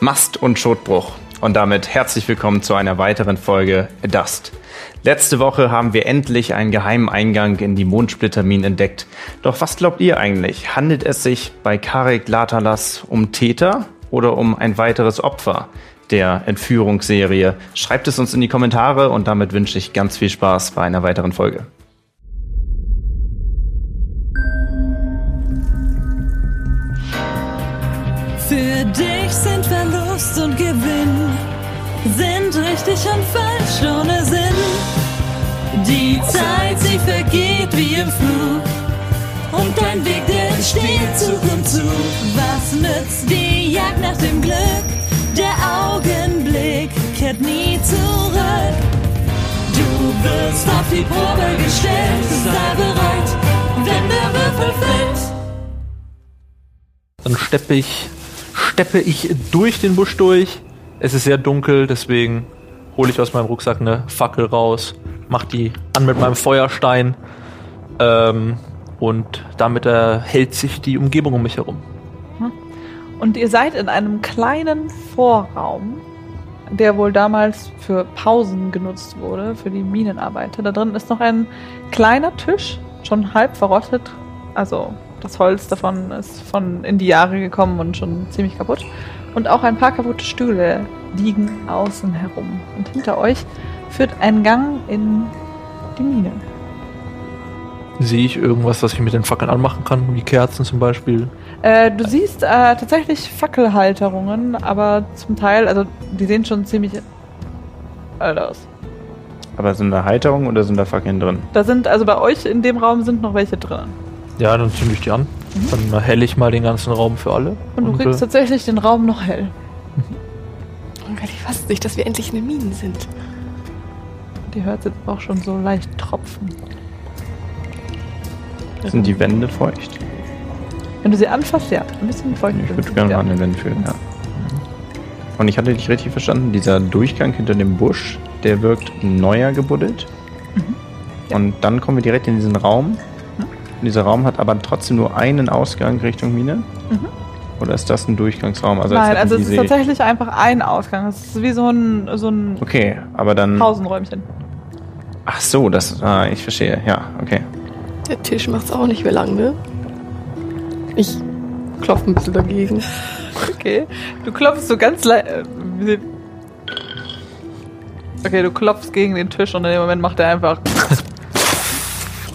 Mast und Schotbruch. Und damit herzlich willkommen zu einer weiteren Folge Dust. Letzte Woche haben wir endlich einen geheimen Eingang in die Mondsplitterminen entdeckt. Doch was glaubt ihr eigentlich? Handelt es sich bei Karek Latalas um Täter oder um ein weiteres Opfer der Entführungsserie? Schreibt es uns in die Kommentare und damit wünsche ich ganz viel Spaß bei einer weiteren Folge. Für dich sind Gewinn, sind richtig und falsch ohne Sinn. Die Zeit, sie vergeht wie im Flug. Und dein Weg, der entsteht Zug um Zug. Was nützt die Jagd nach dem Glück? Der Augenblick kehrt nie zurück. Du wirst auf die Probe gestellt, sei bereit, wenn der Würfel fällt. Dann steppe ich, steppe ich durch den Busch durch. Es ist sehr dunkel, deswegen hole ich aus meinem Rucksack eine Fackel raus, mach die an mit meinem Feuerstein ähm, und damit erhält sich die Umgebung um mich herum. Und ihr seid in einem kleinen Vorraum, der wohl damals für Pausen genutzt wurde, für die Minenarbeiter. Da drin ist noch ein kleiner Tisch, schon halb verrottet. Also das Holz davon ist von in die Jahre gekommen und schon ziemlich kaputt. Und auch ein paar kaputte Stühle liegen außen herum. Und hinter euch führt ein Gang in die Mine. Sehe ich irgendwas, was ich mit den Fackeln anmachen kann, wie Kerzen zum Beispiel? Äh, du siehst äh, tatsächlich Fackelhalterungen, aber zum Teil, also die sehen schon ziemlich alt aus. Aber sind da Heiterungen oder sind da Fackeln drin? Da sind, also bei euch in dem Raum sind noch welche drin. Ja, dann zünde ich die an. Dann erhelle ich mal den ganzen Raum für alle. Und du kriegst äh, tatsächlich den Raum noch hell. Und ich fasse nicht, dass wir endlich in den Minen sind. Die hört jetzt auch schon so leicht tropfen. Sind die Wände feucht? Wenn du sie anfasst, ja, ein bisschen feucht. Ich würde gerne mal an den Wänden fühlen, ja. Und ich hatte dich richtig verstanden, dieser Durchgang hinter dem Busch, der wirkt neuer gebuddelt. Und dann kommen wir direkt in diesen Raum. Und dieser Raum hat aber trotzdem nur einen Ausgang Richtung Mine. Oder ist das ein Durchgangsraum? als Nein, also es ist tatsächlich einfach ein Ausgang. Es ist wie so ein, so ein Okay, aber dann. Pausenräumchen. Ach so, das. Ah, ich verstehe. Ja, okay. Der Tisch macht's auch nicht mehr lang, ne? Ich klopfe ein bisschen dagegen. Okay. Du klopfst so ganz leicht. Okay, du klopfst gegen den Tisch und in dem Moment macht er einfach.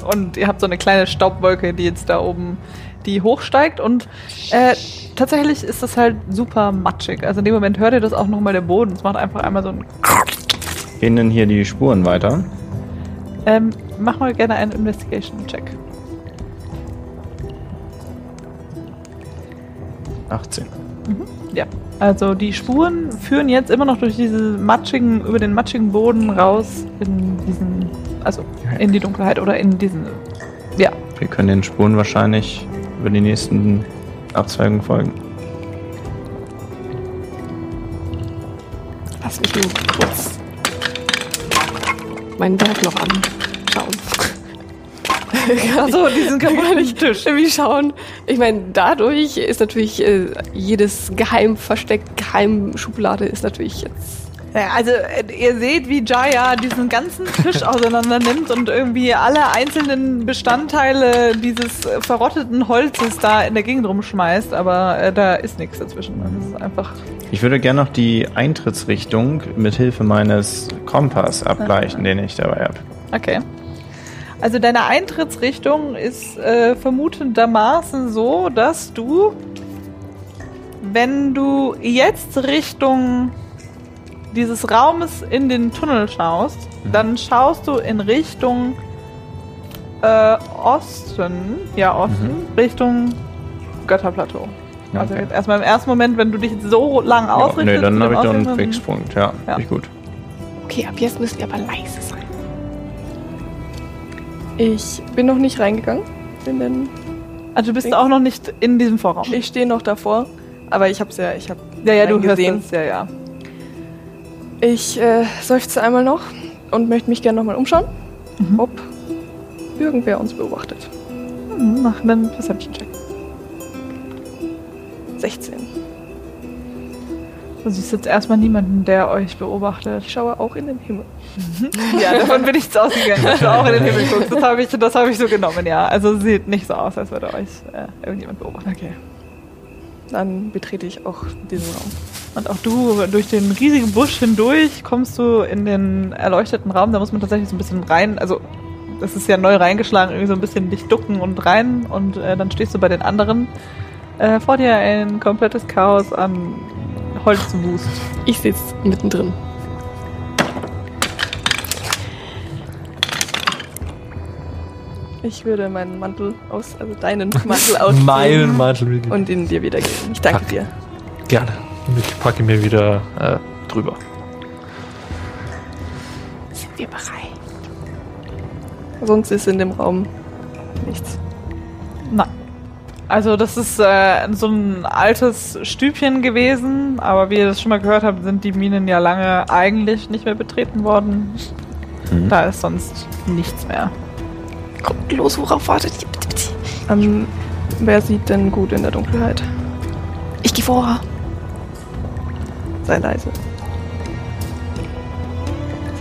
Und ihr habt so eine kleine Staubwolke, die jetzt da oben, die hochsteigt. Und äh, tatsächlich ist das halt super matschig. Also in dem Moment hört ihr das auch nochmal der Boden. Es macht einfach einmal so ein. Gehen denn hier die Spuren weiter? Ähm, mach mal gerne einen Investigation-Check. 18. Ja. Also die Spuren führen jetzt immer noch durch diese matschigen, über den matschigen Boden raus in diesen, also in die Dunkelheit oder in diesen, ja. Wir können den Spuren wahrscheinlich über die nächsten Abzweigungen folgen. Lass mich nur kurz meinen Berg noch anschauen. Achso, diesen kaputten Tisch. Irgendwie schauen. Ich meine, dadurch ist natürlich äh, jedes Geheimversteck, Geheimschublade ist natürlich jetzt. Also äh, ihr seht, wie Jaya diesen ganzen Tisch auseinander nimmt und irgendwie alle einzelnen Bestandteile dieses äh, verrotteten Holzes da in der Gegend rumschmeißt, aber äh, da ist nichts dazwischen. Das ist einfach. Ich würde gerne noch die Eintrittsrichtung mit Hilfe meines Kompass abgleichen, den ich dabei habe. Okay. Also deine Eintrittsrichtung ist äh, vermutendermaßen so, dass du, wenn du jetzt Richtung dieses Raumes in den Tunnel schaust, dann schaust du in Richtung äh, Osten, ja Osten, Richtung Götterplateau. Also Okay. jetzt erstmal im ersten Moment, wenn du dich so lang Ja, ausrichtest. nee, dann habe ich doch einen Fixpunkt. Ja, Ja. ich gut. Okay, ab jetzt müssen wir aber leise sein. Ich bin noch nicht reingegangen in den. Also du bist Links. auch noch nicht in diesem Vorraum. Ich stehe noch davor, aber ich hab's ja, ich hab ja, ja, du hörst gesehen. es, ja, ja. Ich äh, seufze einmal noch und möchte mich gerne nochmal umschauen, Mhm. ob irgendwer uns beobachtet. Hm, Mach einen Perception-Check. 16. Du siehst jetzt erstmal niemanden, der euch beobachtet. Ich schaue auch in den Himmel. Ja, davon bin ich jetzt ausgegangen, dass du auch in den Himmel guckst. Das habe ich, das hab ich so genommen, ja. Also sieht nicht so aus, als würde euch äh, irgendjemand beobachten. Okay. Dann betrete ich auch diesen Raum. Und auch du, durch den riesigen Busch hindurch, kommst du in den erleuchteten Raum. Da muss man tatsächlich so ein bisschen rein, also das ist ja neu reingeschlagen, irgendwie so ein bisschen dich ducken und rein. Und äh, dann stehst du bei den anderen. Äh, vor dir ein komplettes Chaos an Holzwust. Ich sitze mittendrin. Ich würde meinen Mantel aus, also deinen Mantel ausziehen Meinen Mantel. und ihn dir wiedergeben. Ich danke Pack. dir. Gerne. Ich packe mir wieder äh, drüber. Sind wir bereit? Sonst ist in dem Raum nichts. Nein. Also das ist äh, so ein altes Stübchen gewesen, aber wie ihr das schon mal gehört habt, sind die Minen ja lange eigentlich nicht mehr betreten worden. Mhm. Da ist sonst nichts mehr. Kommt los, worauf wartet ihr? Bitte, bitte. Ähm, wer sieht denn gut in der Dunkelheit? Ich gehe vor. Sei leise.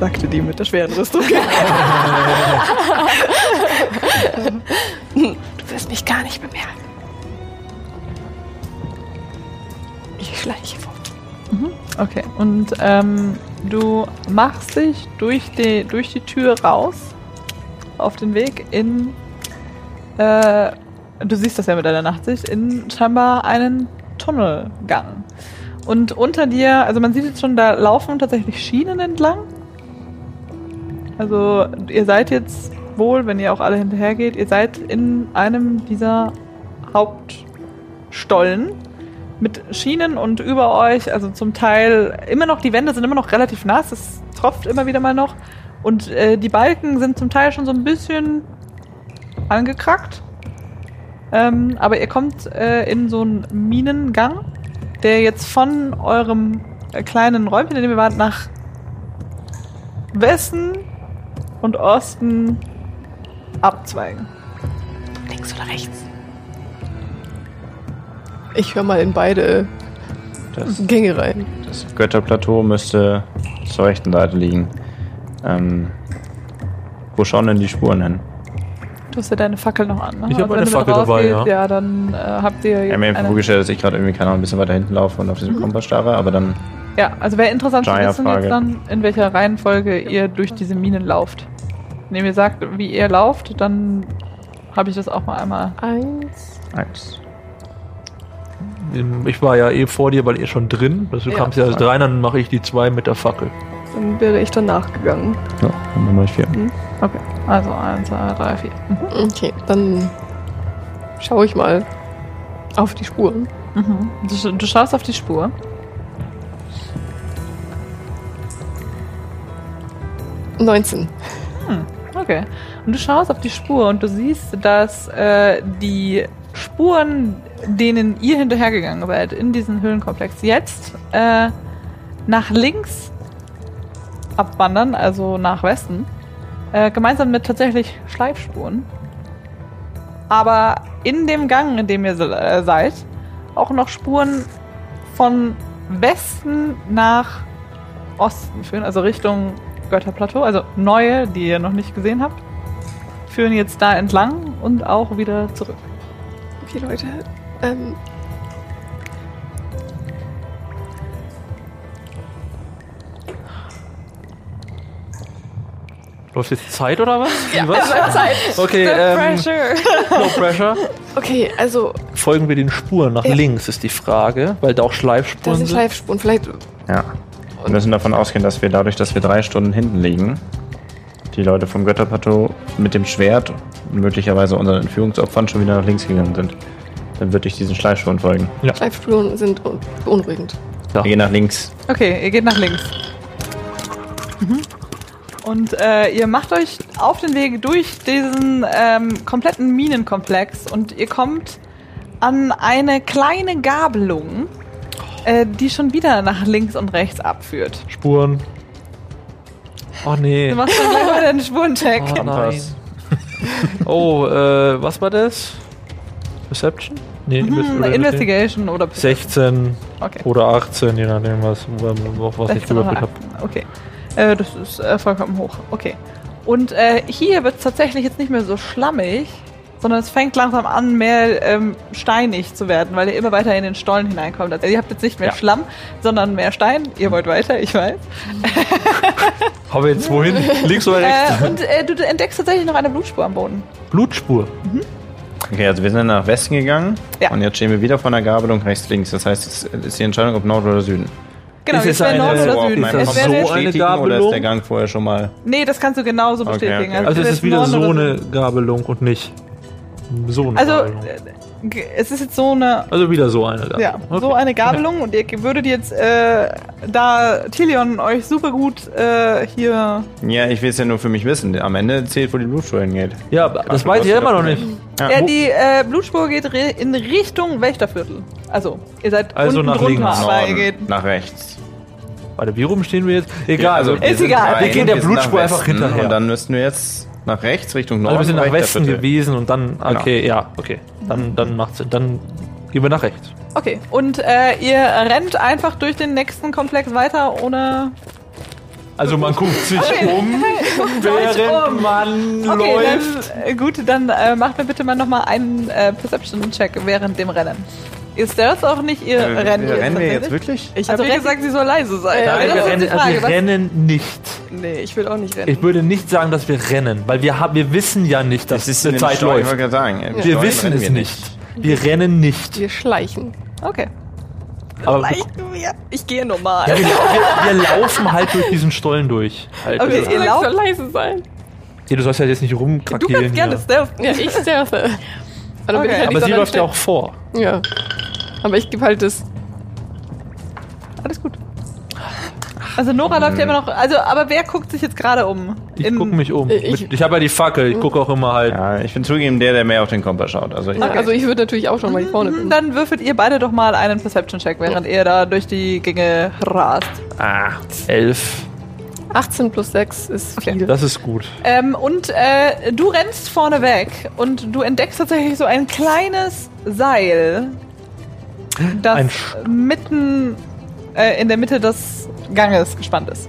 Sagte die mit der schweren Rüstung. du wirst mich gar nicht bemerken. Ich schleiche fort. Okay, und ähm, du machst dich durch die, durch die Tür raus auf den Weg in, äh, du siehst das ja mit deiner Nachtsicht, in scheinbar einen Tunnelgang. Und unter dir, also man sieht jetzt schon, da laufen tatsächlich Schienen entlang. Also ihr seid jetzt wohl, wenn ihr auch alle hinterhergeht, ihr seid in einem dieser Hauptstollen mit Schienen und über euch, also zum Teil immer noch, die Wände sind immer noch relativ nass, es tropft immer wieder mal noch. Und äh, die Balken sind zum Teil schon so ein bisschen angekrackt. Ähm, aber ihr kommt äh, in so einen Minengang, der jetzt von eurem äh, kleinen Räumchen, in dem ihr wart, nach Westen und Osten abzweigen. Links oder rechts? Ich höre mal in beide Das, Gänge rein. das Götterplateau müsste zur rechten Seite liegen. Ähm, wo schauen denn die Spuren hin? Du hast ja deine Fackel noch an, ne? Ich hab wenn meine Fackel dabei, rausgehst, ja. dann äh, habt ihr Ich jetzt habe mir vorgestellt, dass ich gerade irgendwie, keine Ahnung, ein bisschen weiter hinten laufe und auf diesem Kompass starre, aber dann Ja, also wäre interessant zu wissen jetzt dann, in welcher Reihenfolge ihr durch diese Minen lauft. Wenn ihr mir sagt, wie ihr lauft, dann habe ich das auch mal einmal. Eins. eins. Ich war ja eh vor dir, weil ihr schon drin. Also du Ja. kamst ja als rein, dann mache ich die zwei mit der Fackel. Dann wäre ich danach gegangen. Ja, dann mache ich vier. Okay, also 1, 2, 3, 4. Mhm. Okay, dann schaue ich mal auf die Spuren. Mhm. Du, du schaust auf die Spur. Neunzehn. Okay. Und du schaust auf die Spur und du siehst, dass äh, die Spuren, denen ihr hinterhergegangen seid in diesen Höhlenkomplex, jetzt äh, nach links abwandern, also nach Westen, äh, gemeinsam mit tatsächlich Schleifspuren. Aber in dem Gang, in dem ihr äh, seid, auch noch Spuren von Westen nach Osten führen, also Richtung Götterplateau, also neue, die ihr noch nicht gesehen habt, führen jetzt da entlang und auch wieder zurück. Okay, Leute. Ähm, Läuft jetzt Zeit oder was? ja, was? Zeit. Okay, ähm, Pressure. no pressure. Okay, also, Folgen wir den Spuren nach Ja. links, ist die Frage, weil da auch das Schleifspuren sind sind. Schleifspuren. Vielleicht. Ja. Wir müssen davon ausgehen, dass wir dadurch, dass wir drei Stunden hinten liegen, die Leute vom Götterplateau mit dem Schwert und möglicherweise unseren Entführungsopfern schon wieder nach links gegangen sind. Dann würde ich diesen Schleifspuren folgen. Schleifspuren sind un- beunruhigend. Wir gehen nach links. Okay, ihr geht nach links. Mhm. Und äh, ihr macht euch auf den Weg durch diesen ähm, kompletten Minenkomplex und ihr kommt an eine kleine Gabelung, äh, die schon wieder nach links und rechts abführt. Spuren. Oh nee. Du machst dann gleich mal einen Spurencheck. Oh nein. Oh, äh, was war das? Perception? Nee, Hm, oder- Investigation oder 16 Okay. oder 18, je nachdem, was, was ich 16 oder gewürfelt habe. 18. Okay. Äh, das ist äh, vollkommen hoch. Okay. Und äh, hier wird es tatsächlich jetzt nicht mehr so schlammig, sondern es fängt langsam an, mehr ähm, steinig zu werden, weil ihr immer weiter in den Stollen hineinkommt. Also ihr habt jetzt nicht mehr Ja. Schlamm, sondern mehr Stein. Ihr wollt weiter, ich weiß. Aber jetzt wohin? Links oder rechts? Äh, und äh, du entdeckst tatsächlich noch eine Blutspur am Boden. Blutspur. Okay, also wir sind nach Westen gegangen Ja. und jetzt stehen wir wieder vor der Gabelung rechts, links. Das heißt, es ist die Entscheidung, ob Nord oder Süden. Genau, Ist es wäre Nord eine- oder auf Süden. Es Kompass wäre so eine bestätigen oder ist Gabelung? der Gang vorher schon mal? nee, das kannst du genauso Okay, bestätigen. okay. Also es du ist wieder so eine. Gabelung und nicht so eine Also, Gabelung. Es ist jetzt so eine Also wieder so eine Gabelung. Ja, Okay. so eine Gabelung und ihr würdet jetzt, äh, da Tilion euch super gut äh, hier. Ja, ich will es ja nur für mich wissen. Am Ende zählt, wo die Blutspur hingeht. Ja, aber das Ach, weiß ich ja immer noch nicht. Ja. Ja, die äh, Blutspur geht re in Richtung Wächterviertel. Also, ihr seid Also unten nach drunter, links. aber ihr geht. nach rechts. Warte, wie rum stehen wir jetzt? Egal, also, wir Ist sind egal. rein, Wir gehen der Blutspur einfach hinterher. Und dann müssten wir jetzt nach rechts, Richtung Norden. also wir sind nach Westen gewesen und dann, Genau. okay, ja, okay. Dann, dann macht's Sinn. Dann gehen wir nach rechts. Okay, und äh, ihr rennt einfach durch den nächsten Komplex weiter ohne. Also man guckt sich Okay. um, während man Okay, läuft. dann, gut, dann äh, macht mir bitte mal nochmal einen äh, Perception-Check während dem Rennen. Ihr stört auch nicht, ihr Äh, rennt jetzt. rennen wir jetzt wirklich? Ich Also, habe gesagt, sie soll leise sein. Ja, Aber wir das ist rennen, also Frage, wir was- rennen nicht. Nee, ich will auch nicht rennen. Ich würde nicht sagen, dass wir rennen, weil wir, haben, wir wissen ja nicht, dass Das ist die in dem Zeit ich läuft. wollte gerade sagen. im Wir wissen rennen es wir nicht. Wir rennen nicht. wir schleichen. Okay. Aber wir, wir. Ich gehe normal. wir, wir, wir laufen halt durch diesen Stollen durch. Halt. Okay, Also, ihr lauft- soll leise sein. hey, du sollst ja jetzt nicht Du rumkrakeln. kannst gerne hier. stealth. Ja, ich. Aber bin Okay. ich halt Aber sie so läuft ja auch vor. Ja. Aber ich gebe halt das. Alles gut. Also Nora läuft ja immer noch. Also, aber wer guckt sich jetzt gerade um? Ich In- gucke mich um. Äh, Ich, ich- ich habe ja die Fackel. Ich gucke auch immer halt. Ja, ich bin zugegeben der, der mehr auf den Kompass schaut. Also ich, Ja, Also ich würde natürlich auch schon, weil ich vorne Mhm, bin. Dann würfelt ihr beide doch mal einen Perception-Check, während ihr da durch die Gänge rast. Ah, elf. 18 plus 6 ist viel. Das ist gut. Ähm, und äh, du rennst vorne weg und du entdeckst tatsächlich so ein kleines Seil, das mitten äh, in der Mitte des Ganges gespannt ist.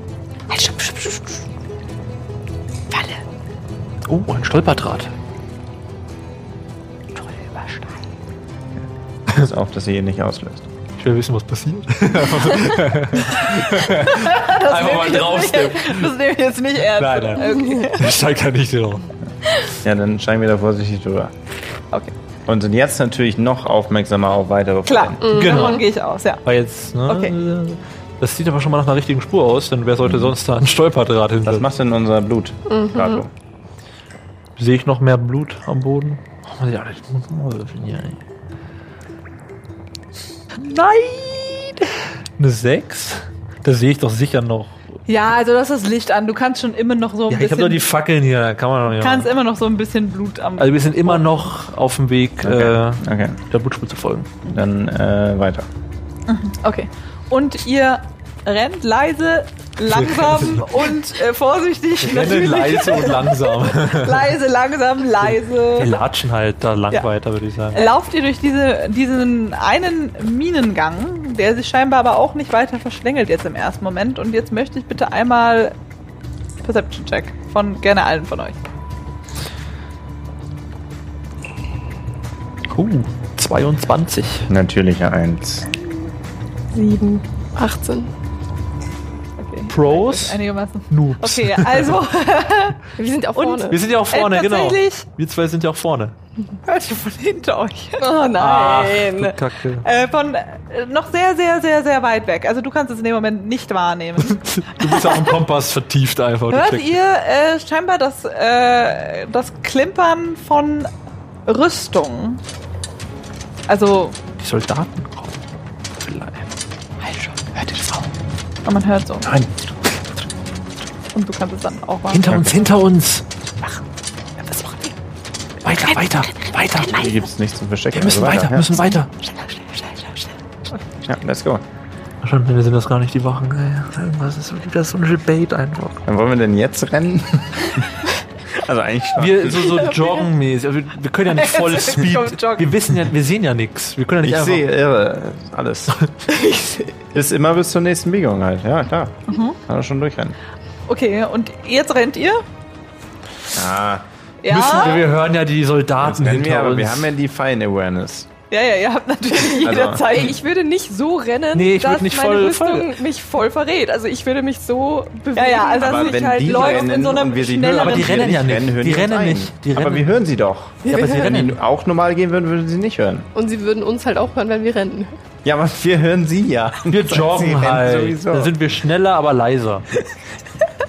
Oh, ein Stolperdraht. pass auf, dass sie ihn nicht auslöst. Ich will wissen, was passiert. Das Einfach mal draufsteppen. Das nehme ich jetzt nicht ernst. Nein, nein. Okay. Ich steig da nicht drauf. Ja, dann steigen wir da vorsichtig drüber. okay. Und sind jetzt natürlich noch aufmerksamer auf weitere Klar, Fallen. Genau. davon gehe ich aus, ja. Weil jetzt, ne? Okay. Das sieht aber schon mal nach einer richtigen Spur aus, denn wer sollte sonst da ein Stolperdraht hinter? Was macht denn unser Blut? Rato? Sehe ich noch mehr Blut am Boden? Oh, ja, das muss man mal würfeln hier, ey. Nein! Eine 6? Da sehe ich doch sicher noch. Ja, also das ist Licht an. Du kannst schon immer noch so ein Ja, ich habe bisschen. doch die Fackeln hier, da kann man noch nicht. kannst immer noch so ein bisschen Blut am. Also wir sind immer noch auf dem Weg, Okay. äh, okay, der Blutspur zu folgen. dann äh, weiter. Okay. Und ihr rennt leise, langsam und äh, vorsichtig natürlich. leise und langsam. leise, langsam, Wir leise. latschen halt da lang Ja. weiter, würde ich sagen. Lauft ihr durch diese, diesen einen Minengang, der sich scheinbar aber auch nicht weiter verschlängelt jetzt im ersten Moment. Und jetzt möchte ich bitte einmal Perception Check von gerne allen von euch. Uh, 22. Natürliche Eins. 7, 18. Okay. Pros, Einigermaßen. Noobs. Okay, also Wir sind auch Und- vorne. Wir sind ja auch vorne, äh, genau. tatsächlich Wir zwei sind ja auch vorne. hört ihr von hinter euch. Oh Ach, nein. du Kacke. Äh, von äh, noch sehr, sehr, sehr, sehr weit weg. Also du kannst es in dem Moment nicht wahrnehmen. Du bist auch im Kompass vertieft einfach. Hört ihr äh, scheinbar das, äh, das Klimpern von Rüstung? Also, Die Soldaten oh, man hört so. Nein. Und du kannst es dann auch machen. Hinter uns, hinter uns. Was machen wir? Weiter, weiter, weiter. Hier gibt es nichts zu verstecken. Wir müssen Also weiter, ja. müssen weiter. Ja, let's go. Schon, wir sind das gar nicht die Wachen. ey. Irgendwas ist so, das ist so ein Bait einfach. Dann wollen wir denn jetzt rennen? also eigentlich schon. Wir so, so joggenmäßig. Also wir, wir können ja nicht voll Speed. Wir wissen ja, wir sehen ja nichts. Wir können ja nicht ich einfach. sehe irre, alles. Bis immer bis zur nächsten Biegung halt. Ja, klar. Mhm. Kann er schon durchrennen. Okay, und jetzt rennt ihr? Ah, Ja. Müssen wir, wir hören ja die Soldaten hinter wir, aber uns. wir haben ja die Fine Awareness. Ja, ja, ihr habt natürlich Also- jederzeit. Ey, ich würde nicht so rennen, Nee, ich dass meine voll- Rüstung mich voll verrät. Also ich würde mich so bewegen, Ja, ja, also dass Aber ich wenn halt die läuft rennen in so einem und wir sie schnelleren- hören, Aber die rennen ja nicht. rennen, hören Die rennen ein. nicht. Die aber rennen- wir hören sie doch. Ja, aber sie Wenn rennen. die auch normal gehen würden, würden sie nicht hören. Und sie würden uns halt auch hören, wenn wir rennen. Ja, aber wir hören sie ja. Wir joggen halt. sowieso. Dann sind wir schneller, aber leiser.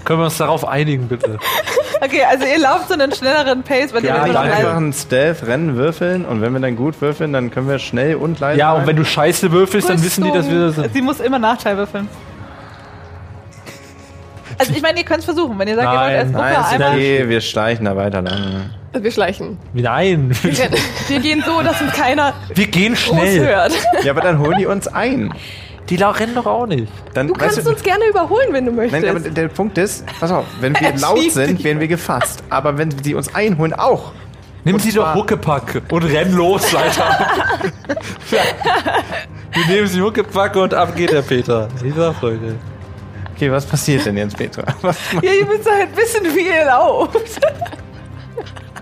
Können wir uns darauf einigen, bitte? Okay, also ihr lauft so einen schnelleren Pace, weil Ja, ihr ja, einfach leise- ein Stealth-Rennen würfeln und wenn wir dann gut würfeln, dann können wir schnell und leise Ja, und wenn du Scheiße würfelst, dann wissen die, dass wir das sind. Sie muss immer Nachteil würfeln. Also ich meine, ihr könnt es versuchen, wenn ihr sagt, ihr wollt Nein, als Gruppe Nein, einmal. okay, wir schleichen da weiter lang. Wir schleichen. Nein, Wir, gehen so, dass uns keiner wir gehen groß schnell. hört. Ja, aber dann holen die uns ein. Die rennen doch auch nicht. Dann, Du kannst uns gerne überholen, wenn du möchtest. Nein, aber der Punkt ist, pass auf, wenn wir laut sind, werden wir gefasst. Aber wenn sie uns einholen, auch. Nimm Und sie doch Huckepack und renn los, Alter. wir nehmen sie Huckepack und ab geht der Peter. Dieser Freude. Okay, was passiert denn jetzt, Petra? Was Ja, ihr müsst halt wissen, wie ihr lauft.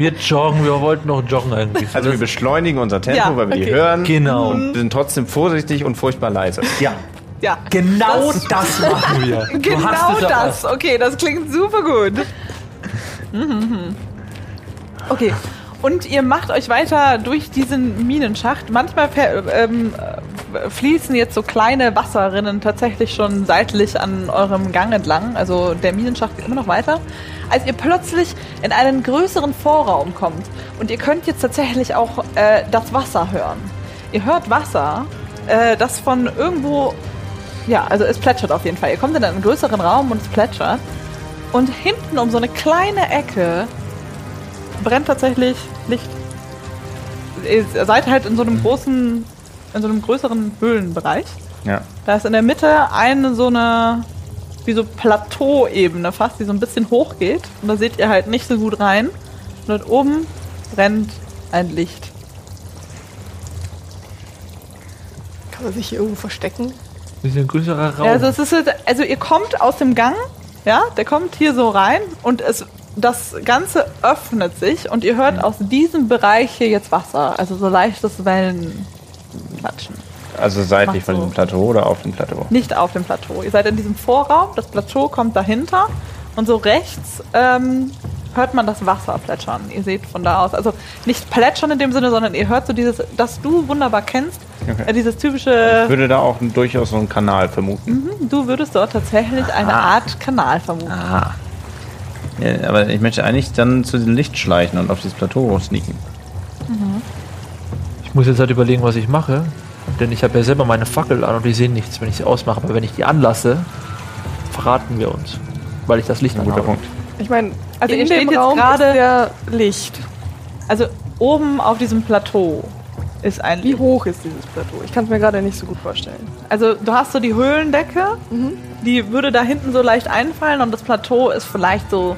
Wir joggen, wir wollten noch joggen eigentlich. also wir beschleunigen unser Tempo, Ja, weil wir die okay. hören. Genau. Und sind trotzdem vorsichtig und furchtbar leise. Ja, Ja, genau das, machen wir. Du genau das. Okay, das klingt super gut. Okay. Und ihr macht euch weiter durch diesen Minenschacht. Manchmal ver- ähm, äh, fließen jetzt so kleine Wasserrinnen tatsächlich schon seitlich an eurem Gang entlang. Also der Minenschacht geht immer noch weiter. Als ihr plötzlich in einen größeren Vorraum kommt und ihr könnt jetzt tatsächlich auch äh, das Wasser hören. Ihr hört Wasser, äh, das von irgendwo ja, also es plätschert auf jeden Fall. Ihr kommt in einen größeren Raum und es plätschert. Und hinten um so eine kleine Ecke brennt tatsächlich Licht. Ihr seid halt in so einem großen, in so einem größeren Höhlenbereich. Ja. Da ist in der Mitte eine so eine, wie so Plateauebene fast, die so ein bisschen hoch geht. Und da seht ihr halt nicht so gut rein. Und dort oben brennt ein Licht. Kann man sich hier irgendwo verstecken? Das ist ein größerer Raum. Ja, also, es ist, halt- also ihr kommt aus dem Gang, ja, der kommt hier so rein und es, das Ganze öffnet sich und ihr hört aus diesem Bereich hier jetzt Wasser, also so leichtes Wellenplatschen. Also seitlich von so. diesem Plateau oder auf dem Plateau? Nicht auf dem Plateau. Ihr seid in diesem Vorraum, das Plateau kommt dahinter und so rechts ähm, hört man das Wasser plätschern. Ihr seht von da aus, also nicht plätschern in dem Sinne, sondern ihr hört so dieses, das du wunderbar kennst, Okay. äh, dieses typische, Ich würde da auch durchaus so einen Kanal vermuten. du würdest dort tatsächlich eine Ah. Art Kanal vermuten. Aha. Ja, aber ich möchte eigentlich dann zu diesem Licht schleichen und auf dieses Plateau sneaken. Ich muss jetzt halt überlegen, was ich mache. Denn ich habe ja selber meine Fackel an und die sehen nichts, wenn ich sie ausmache. Aber wenn ich die anlasse, verraten wir uns. Weil ich das Licht Ein guter anhabe. Punkt. Ich meine, Also in steht dem Raum gerade- ist der Licht. Also oben auf diesem Plateau ist ein Wie hoch ist dieses Plateau? Ich kann es mir gerade nicht so gut vorstellen. Also du hast so die Höhlendecke, die würde da hinten so leicht einfallen und das Plateau ist vielleicht so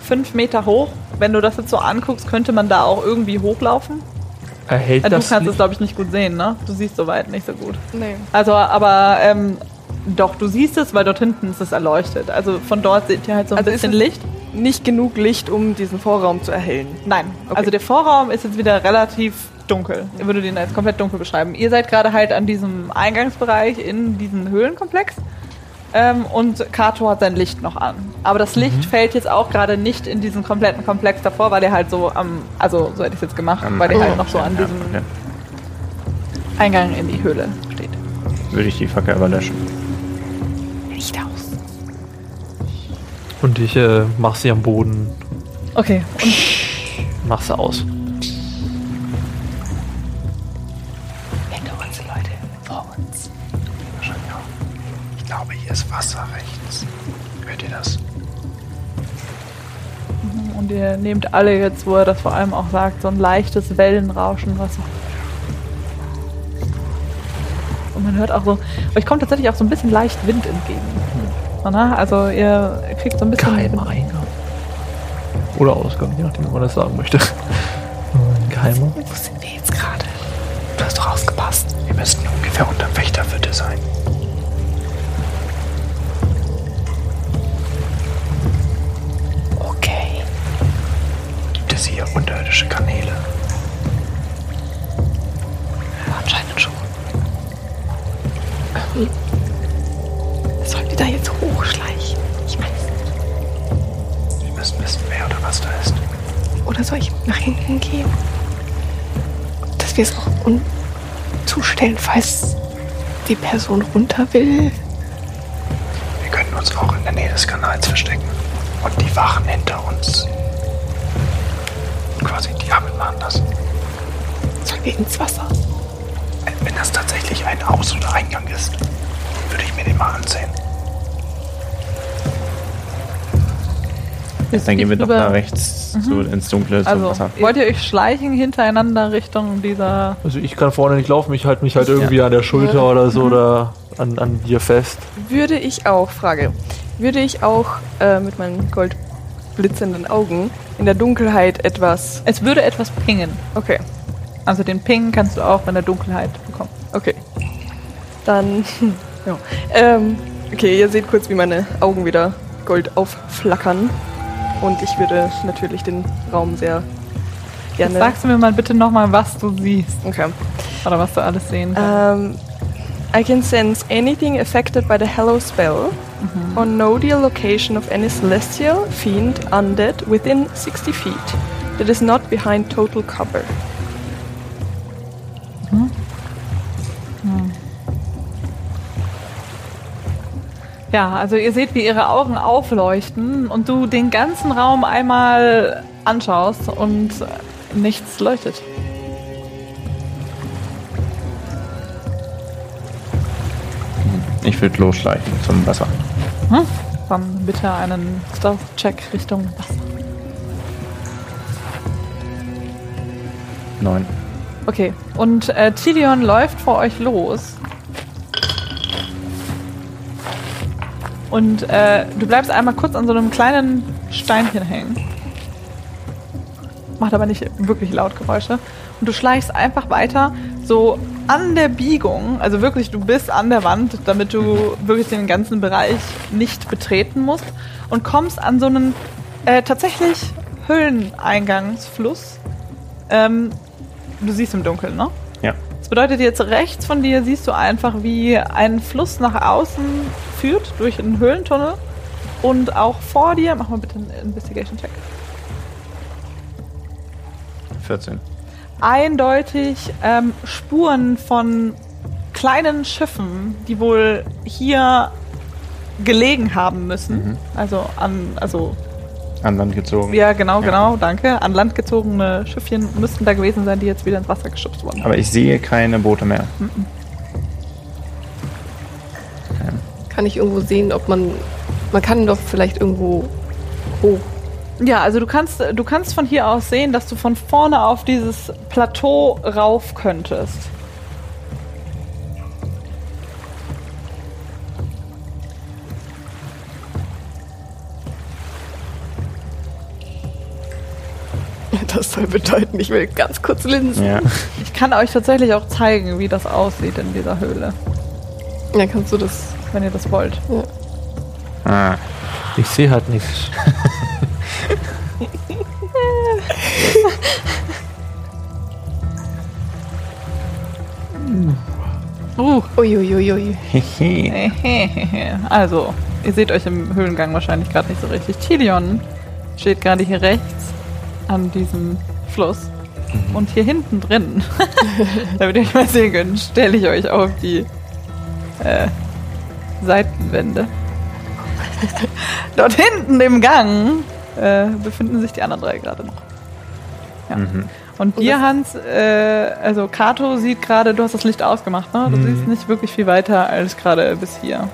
fünf Meter hoch. Wenn du das jetzt so anguckst, könnte man da auch irgendwie hochlaufen. Erhält du das kannst es, Licht? glaube ich, nicht gut sehen, ne? Du siehst so weit nicht so gut. Nee. Also, aber ähm, doch, du siehst es, weil dort hinten ist es erleuchtet. Also von dort seht ihr halt so ein Also ist bisschen es- Licht. Nicht genug Licht, um diesen Vorraum zu erhellen. Nein, Okay. also der Vorraum ist jetzt wieder relativ dunkel. Ich würde den als komplett dunkel beschreiben. Ihr seid gerade halt an diesem Eingangsbereich in diesen Höhlenkomplex. Ähm, und Kato hat sein Licht noch an. Aber das Licht fällt jetzt auch gerade nicht in diesen kompletten Komplex davor, weil er halt so am, also so hätte ich es jetzt gemacht, Am- weil er halt oh, noch so an ja, diesem okay. Eingang in die Höhle steht. Würde ich die Fackel aber löschen. Licht aus. Und ich äh, mach sie am Boden, Okay, und mach sie aus. Hier ist Wasser rechts. Hört ihr das? Und ihr nehmt alle jetzt, wo er das vor allem auch sagt, so ein leichtes Wellenrauschen, was so. Und man hört auch so, euch kommt tatsächlich auch so ein bisschen leicht Wind entgegen. So, ne? Also ihr kriegt so ein bisschen. Geheimer Eingang. Oder Ausgang, je nachdem, wie man das sagen möchte. Geheimer. Wo sind wir jetzt gerade? Du hast doch aufgepasst. Wir müssten ungefähr unterm Wächterhütte sein. Unterirdische Kanäle? Anscheinend schon. Ähm, sollen wir da jetzt hochschleichen? Ich weiß nicht. Wir müssen wissen, wer oder was da ist. Oder soll ich nach hinten gehen? Dass wir es auch zustellen, falls die Person runter will. Wir können uns auch in der Nähe des Kanals verstecken. Und die Wachen hinter uns ins Wasser? Wenn das tatsächlich ein Aus- oder Eingang ist, würde ich mir den mal ansehen. Jetzt Dann gehen wir doch da rechts zu, ins Dunkle zum Also, Wasser. wollt ihr euch schleichen hintereinander Richtung dieser. Also ich kann vorne nicht laufen, ich halte mich halt irgendwie an der Schulter oder so oder an, an dir fest. Würde ich auch, Frage, würde ich auch äh, mit meinen goldblitzenden Augen in der Dunkelheit etwas. Es würde etwas pingen. Okay, Also den Ping kannst du auch in der Dunkelheit bekommen. okay. Dann. ja. Ähm, okay, ihr seht kurz, wie meine Augen wieder Gold aufflackern. Und ich würde natürlich den Raum sehr Jetzt gerne. sagst du mir mal bitte nochmal, was du siehst. Okay. Oder was du alles sehen kannst. Um, I can sense anything affected by the Hello spell or know the location of any celestial, fiend, undead within 60 feet that is not behind total cover. Ja, also ihr seht, wie ihre Augen aufleuchten und du den ganzen Raum einmal anschaust und nichts leuchtet. Ich würde losschleichen zum Wasser. Hm? Dann bitte einen Stealth-Check Richtung Wasser. Neun. Okay, und äh, Tilion läuft vor euch los. Und äh, du bleibst einmal kurz an so einem kleinen Steinchen hängen. Macht aber nicht wirklich laut Geräusche. Und du schleichst einfach weiter, so an der Biegung, also wirklich, du bist an der Wand, damit du wirklich den ganzen Bereich nicht betreten musst. Und kommst an so einen äh, tatsächlich Höhleneingangsfluss. Ähm, du siehst im Dunkeln, ne? Ja. Das bedeutet, jetzt rechts von dir siehst du einfach, wie ein Fluss nach außen führt durch einen Höhlentunnel. Und auch vor dir, mach mal bitte einen Investigation-Check. 14. Eindeutig ähm, Spuren von kleinen Schiffen, die wohl hier gelegen haben müssen. Also an, also An Land gezogen. ja genau, Ja. genau, danke. An Land gezogene Schiffchen müssten da gewesen sein, die jetzt wieder ins Wasser geschubst wurden. Aber ich sehe keine Boote mehr. Kann ich irgendwo sehen, ob man. Man kann doch vielleicht irgendwo hoch. Ja, also du kannst, du kannst von hier aus sehen, dass du von vorne auf dieses Plateau rauf könntest. Das soll bedeuten, ich will ganz kurz linsen. Ja. Ich kann euch tatsächlich auch zeigen, wie das aussieht in dieser Höhle, Dann kannst du das. wenn ihr das wollt. Ah. Ich sehe halt nichts. Uh, Uiuiui. Hehe. also, ihr seht euch im Höhlengang wahrscheinlich gerade nicht so richtig. Tilion steht gerade hier rechts an diesem Fluss. Und hier hinten drin, damit ihr euch mal sehen könnt, stelle ich euch auf die äh, Seitenwände. Dort hinten im Gang äh, befinden sich die anderen drei gerade noch. Ja. Mhm. Und Und dir, Hans, äh, also Kato sieht gerade, du hast das Licht ausgemacht, ne? Du Mhm. siehst nicht wirklich viel weiter als gerade bis hier.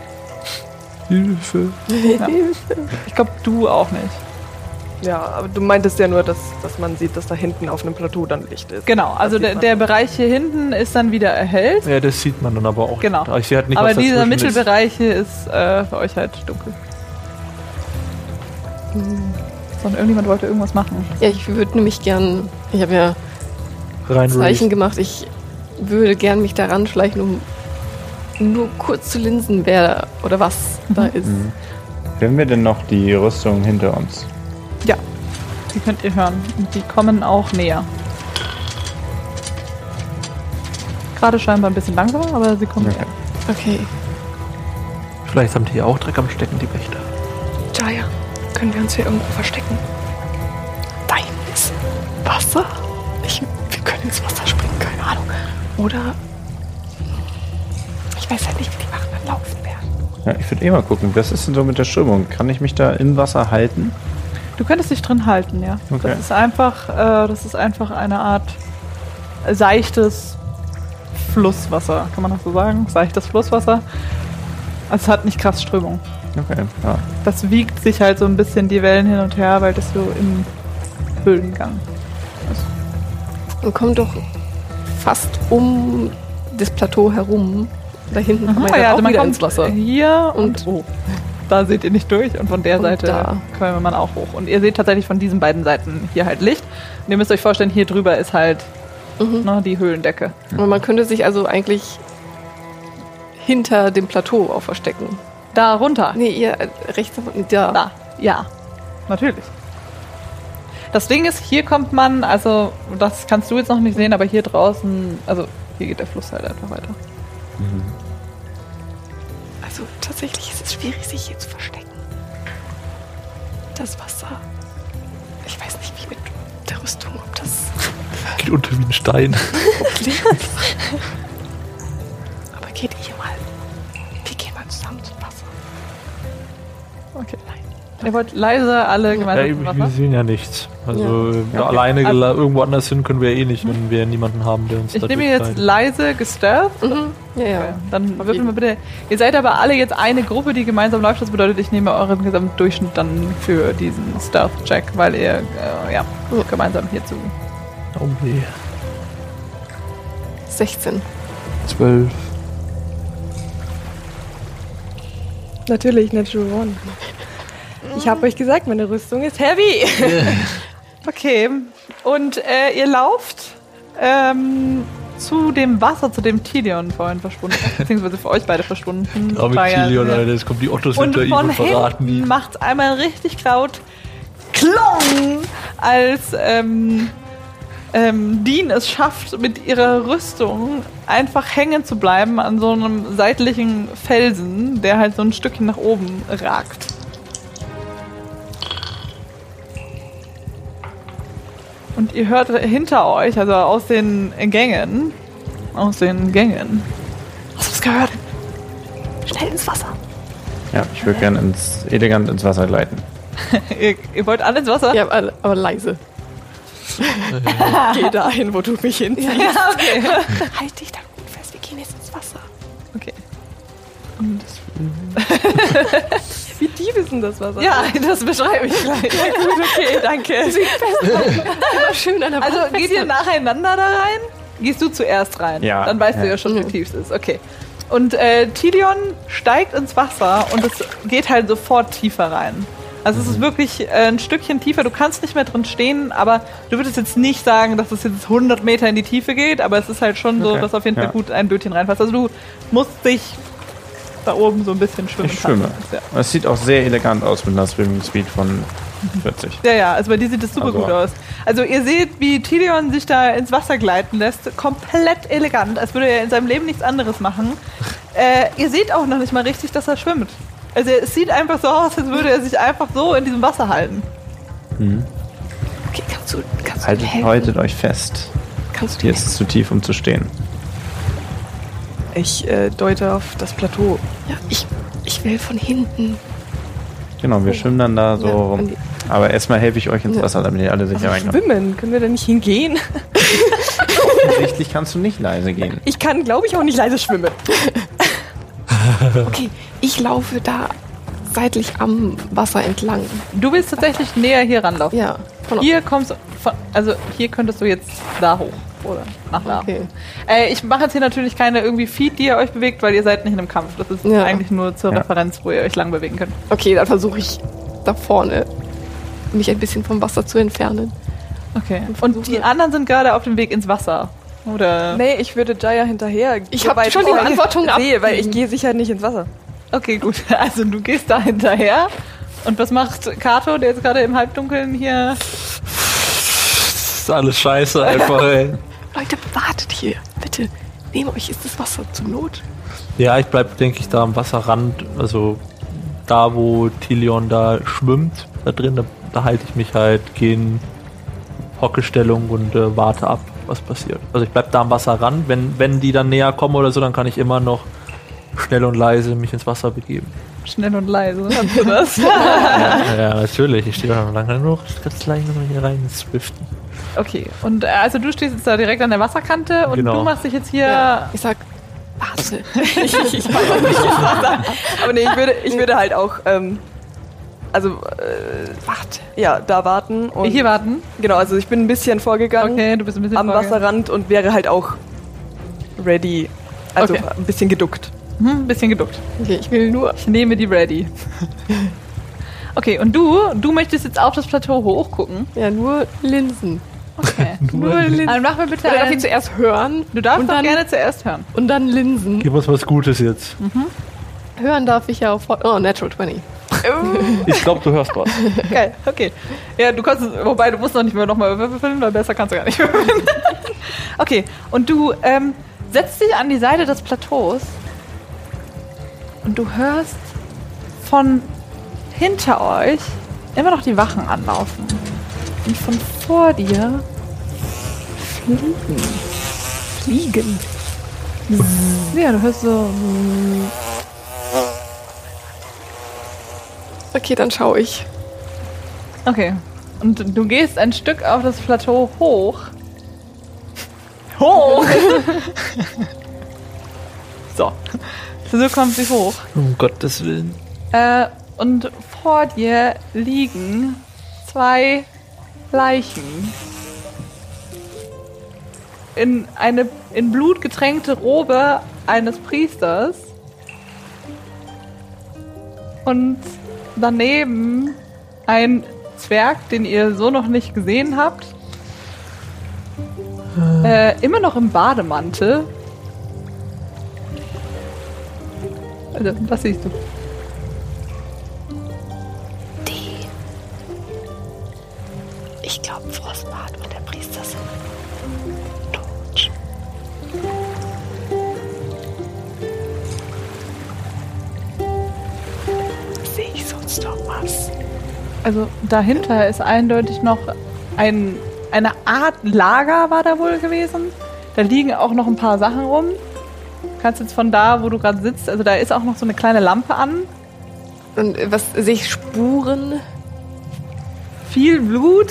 Hilfe. Ich glaube, du auch nicht. Ja, aber du meintest ja nur, dass, dass man sieht, dass da hinten auf einem Plateau dann Licht ist. Genau, also der, der. Bereich hier hinten ist dann wieder erhellt. Ja, das sieht man dann aber auch. Genau. Ich sehe halt nicht, aber was dieser. Mittelbereich hier ist äh, für euch halt dunkel. Sondern irgendjemand wollte irgendwas machen. Ja, ich würde nämlich gern, ich habe ja Rein Zeichen gemacht, ich würde gern mich da ranschleichen, um nur kurz zu linsen, wer oder was da ist. Hören wir denn noch die Rüstung hinter uns? Ja, die könnt ihr hören. Und die kommen auch näher. Gerade scheinbar ein bisschen langsamer, aber sie kommen Okay. näher. Okay. Vielleicht haben die auch Dreck am Stecken, die Wächter. Jaya, können wir uns hier irgendwo verstecken? Da hinten ist Wasser. Ich, wir können ins Wasser springen, keine Ahnung. Oder. Ich weiß halt nicht, wie die Wachen dann laufen werden. Ja, ich würde eh mal gucken, was ist denn so mit der Strömung? Kann ich mich da im Wasser halten? Du könntest dich drin halten, ja. Okay. Das ist einfach, äh, das ist einfach eine Art seichtes Flusswasser, kann man das so sagen? Seichtes Flusswasser. Also es hat nicht krass Strömung. Okay, ja. Das wiegt sich halt so ein bisschen die Wellen hin und her, weil das so im Höhlengang. Und kommt doch fast um das Plateau herum. Da hinten kommt man Ah, ja, ja, auch also man wieder kommt ins Wasser. hier und, Und- oh, da seht ihr nicht durch und von der Und Seite da. kommt man auch hoch. Und ihr seht tatsächlich von diesen beiden Seiten hier halt Licht. Und ihr müsst euch vorstellen, hier drüber ist halt Mhm. ne, die Höhlendecke. Und man könnte sich also eigentlich hinter dem Plateau auch verstecken. Da runter. Nee, ihr rechts davon. Da. Da, ja, natürlich. Das Ding ist, hier kommt man, also das kannst du jetzt noch nicht sehen, aber hier draußen, also hier geht der Fluss halt einfach weiter. Also tatsächlich ist es schwierig, sich hier zu verstecken. Das Wasser. Ich weiß nicht, wie mit der Rüstung, ob das Geht unter wie ein Stein. Aber geht ihr mal. Wir gehen mal zusammen zum Wasser. Okay. Ihr wollt leise alle Ja, gemeinsam wir zum wir sehen ja nichts. Also Ja. Okay. alleine Also- irgendwo anders hin können wir eh nicht, wenn wir niemanden haben, der uns Ich nehme jetzt durchleitet. leise gestealth. Mhm. Ja, ja. Okay. Dann würfeln wir bitte. Ihr seid aber alle jetzt eine Gruppe, die gemeinsam läuft. Das bedeutet, ich nehme euren Gesamtdurchschnitt dann für diesen Stealth-Check, weil ihr äh, ja, Ja. gemeinsam hierzu. Oh nee. 16. Zwölf. Natürlich, Natural One. Ich habe euch gesagt, meine Rüstung ist heavy. Okay. Und äh, ihr lauft ähm, zu dem Wasser, zu dem Tilion vorhin verschwunden beziehungsweise für euch beide verschwunden. Aber mit Weil- Kilian, Alter, jetzt kommen die Ottos Und hinter ihm und verraten ihn. macht's einmal richtig laut Klong, als ähm, ähm, Dean es schafft, mit ihrer Rüstung einfach hängen zu bleiben an so einem seitlichen Felsen, der halt so ein Stückchen nach oben ragt. Und ihr hört hinter euch, also aus den Gängen, aus den Gängen. Hast du es gehört? Schnell ins Wasser. Ja, ich würde gerne ins, elegant ins Wasser gleiten. ihr, ihr wollt alle ins Wasser? Ja, aber, aber leise. Geh dahin, wo du mich hinziehst. Ja, okay. Halt dich da gut fest, wir gehen jetzt ins Wasser. okay. Wie tief ist denn das Wasser? Ja, das beschreibe ich gleich. Ja, gut, okay, danke. Schön an der Also Wand geht ihr nacheinander da rein? Gehst du zuerst rein? Ja. Dann weißt du Ja. ja schon, wie Mhm. tief es ist. Okay. Und äh, Tilion steigt ins Wasser und es geht halt sofort tiefer rein. Also es ist wirklich äh, ein Stückchen tiefer. Du kannst nicht mehr drin stehen, aber du würdest jetzt nicht sagen, dass es jetzt 100 Meter in die Tiefe geht, aber es ist halt schon so, Okay. dass auf jeden Fall Ja. gut ein Bötchen reinpasst. Also du musst dich da oben so ein bisschen schwimmen. Ich schwimme. Ja. Es sieht auch sehr elegant aus mit einer Swimming Speed von 40. Ja, ja, also bei dir sieht es super Also- gut aus. Also ihr seht, wie Tilion sich da ins Wasser gleiten lässt. Komplett elegant, als würde er in seinem Leben nichts anderes machen. äh, ihr seht auch noch nicht mal richtig, dass er schwimmt. Also es sieht einfach so aus, als würde er sich einfach so in diesem Wasser halten. Okay, kannst du, kannst du Haltet, haltet euch fest. Kannst du Hier ist es zu tief, um zu stehen. Ich äh, deute auf das Plateau. Ja, ich, ich will von hinten. Genau, wir schwimmen dann da so Ja, rum. Aber erstmal helfe ich euch ins. Wasser, damit ihr alle sicher reinkommt. Schwimmen, können wir da nicht hingehen? Offensichtlich kannst du nicht leise gehen. Ich kann, glaube ich, auch nicht leise schwimmen. Okay, ich laufe da seitlich am Wasser entlang. Du willst tatsächlich näher hier ranlaufen. Ja. Von Hier kommst du, von, also hier könntest du jetzt da hoch oder nach da. Okay. Äh, ich mache jetzt hier natürlich keine irgendwie Feed, die ihr euch bewegt, weil ihr seid nicht in einem Kampf. Das ist Ja. eigentlich nur zur Ja. Referenz, wo ihr euch lang bewegen könnt. Okay, dann versuche ich da vorne mich ein bisschen vom Wasser zu entfernen. Okay. Und die anderen sind gerade auf dem Weg ins Wasser. Oder? Nee, ich würde Jaya hinterher. Ich hab weit schon die Verantwortung Nee, weil ich gehe sicher nicht ins Wasser. Okay, gut. Also du gehst da hinterher. Und was macht Kato, der jetzt gerade im Halbdunkeln hier? Das ist alles scheiße einfach, ey. Leute, wartet hier. Bitte, nehmt euch ist das Wasser zur Not. Ja, ich bleib, denke ich, da am Wasserrand, also da, wo Tilion da schwimmt, da drin, da, da halte ich mich halt, gehe in Hockestellung und äh, warte ab, was passiert. Also ich bleib da am Wasserrand, wenn, wenn die dann näher kommen oder so, dann kann ich immer noch schnell und leise mich ins Wasser begeben. Schnell und leise. Hast du das? Ja, ja natürlich, ich stehe da noch lange genug, ganz leicht noch hier rein swiften. okay. Und äh, also du stehst jetzt da direkt an der Wasserkante und Genau. du machst dich jetzt hier. Ich sag, warte. Aber nee, ich würde, ich würde halt auch, ähm, also, äh, warte. Ja, da warten. Und Hier warten. Genau, also ich bin ein bisschen vorgegangen Okay, du bist ein bisschen am vorge- Wasserrand und wäre halt auch ready. Also Okay. ein bisschen geduckt. Hm, ein bisschen geduckt. Okay, ich will nur. Ich nehme die ready. Okay, und du, du möchtest jetzt auf das Plateau hochgucken. Ja, nur Linsen. Okay. Nur Linsen. Dann mach mir bitte Oder darf ich zuerst hören? Du darfst dann, gerne zuerst hören. Und dann Linsen. Gib uns was Gutes jetzt. Hören darf ich ja auf. Oh, Natural 20. Ich glaube, du hörst was. Geil, okay. Ja, du kannst, wobei du musst noch nicht mehr nochmal würfeln, weil besser kannst du gar nicht würfeln. okay, und du ähm, setzt dich an die Seite des Plateaus und du hörst von hinter euch immer noch die Wachen anlaufen. Und von vor dir fliegen. Fliegen. Ja, du hörst so. Okay, dann schaue ich. Okay. Und du gehst ein Stück auf das Plateau hoch. Hoch! so. So kommt sie hoch. Um Gottes Willen. Äh, und vor dir liegen zwei Leichen. In eine in Blut getränkte Robe eines Priesters. Und daneben ein Zwerg, den ihr so noch nicht gesehen habt. Äh, immer noch im Bademantel. Also, was siehst du? Die. Ich glaube, Frostbart und der Priester sind tot. Sehe ich sonst noch was? Also dahinter ist eindeutig noch ein, eine Art Lager war da wohl gewesen. Da liegen auch noch ein paar Sachen rum. Du kannst jetzt von da, wo du gerade sitzt, also da ist auch noch so eine kleine Lampe an. Und was sehe ich Spuren? Viel Blut.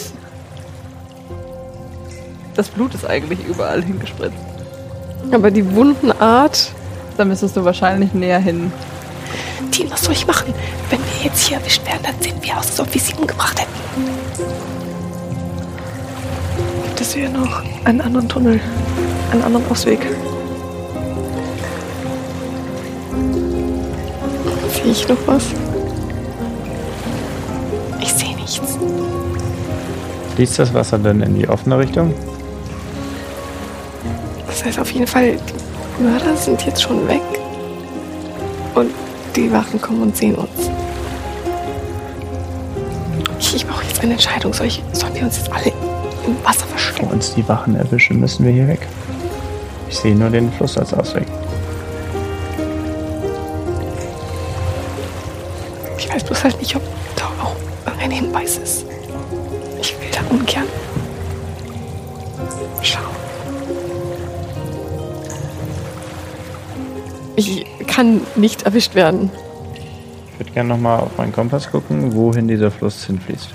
Das Blut ist eigentlich überall hingespritzt. Aber die Wundenart. Da müsstest du wahrscheinlich näher hin. Team, was soll ich machen? Wenn wir jetzt hier erwischt werden, dann sehen wir aus, als ob wir sie umgebracht hätten. Gibt es hier noch einen anderen Tunnel? Einen anderen Ausweg? Sehe ich noch was? Ich sehe nichts. Fließt das Wasser denn in die offene Richtung? Das heißt auf jeden Fall, die Mörder sind jetzt schon weg. Und die Wachen kommen und sehen uns. Ich, ich brauche jetzt eine Entscheidung. Soll ich, sollen wir uns jetzt alle im Wasser Wo verstecken? uns die Wachen erwischen, müssen wir hier weg. Ich sehe nur den Fluss als Ausweg. Weiß halt nicht, ob da auch irgendein Hinweis ist. Ich will da ungern schauen. Ich kann nicht erwischt werden. Ich würde gerne nochmal auf meinen Kompass gucken, wohin dieser Fluss hinfließt.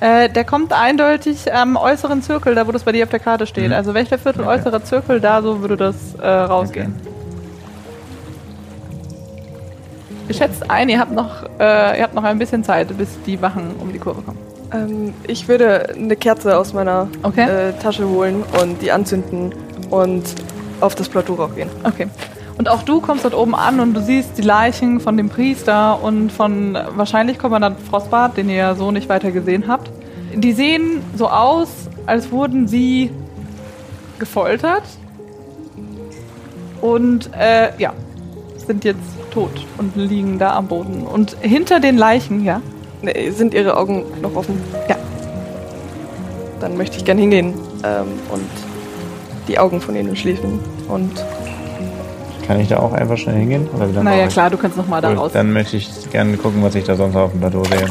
Äh, der kommt eindeutig am äußeren Zirkel, da wo das bei dir auf der Karte steht. Mhm. Also welcher Viertel Okay. äußerer Zirkel, da so würde das äh, rausgehen. Ihr schätzt ein, ihr habt noch, äh, ihr habt noch ein bisschen Zeit, bis die Wachen um die Kurve kommen. Ähm, ich würde eine Kerze aus meiner Okay. äh, Tasche holen und die anzünden und auf das Plateau raufgehen. Okay. Und auch du kommst dort oben an und du siehst die Leichen von dem Priester und von wahrscheinlich Kommandant Frostbart, den ihr ja so nicht weiter gesehen habt. Die sehen so aus, als wurden sie gefoltert. Und äh, ja, sind jetzt tot und liegen da am Boden. Und hinter den Leichen, ja, Nee, sind ihre Augen noch offen? Ja. Dann möchte ich gern hingehen ähm, und die Augen von ihnen schließen. Und Kann ich da auch einfach schnell hingehen? Oder wie lange naja klar, du kannst nochmal da Gut, raus. Dann möchte ich gerne gucken, was ich da sonst auf dem Plateau sehe.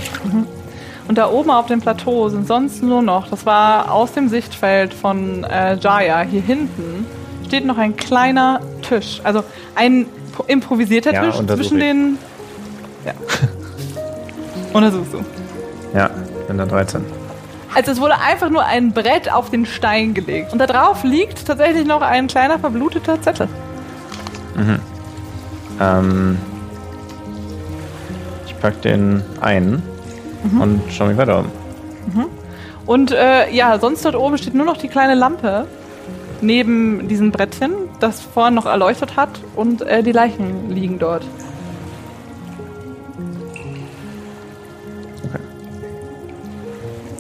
Und da oben auf dem Plateau sind sonst nur noch, das war aus dem Sichtfeld von äh, Jaya, hier hinten steht noch ein kleiner Tisch. Also ein pro- improvisierter Ja, Tisch zwischen ich. den. Ja. Untersuchst du. Ja, bin da 13. Also es wurde einfach nur ein Brett auf den Stein gelegt. Und da drauf liegt tatsächlich noch ein kleiner verbluteter Zettel. Ähm, ich pack den ein und schau mich weiter um. Und äh, ja, sonst dort oben steht nur noch die kleine Lampe neben diesem Brettchen, das vorhin noch erleuchtet hat. Und äh, die Leichen liegen dort.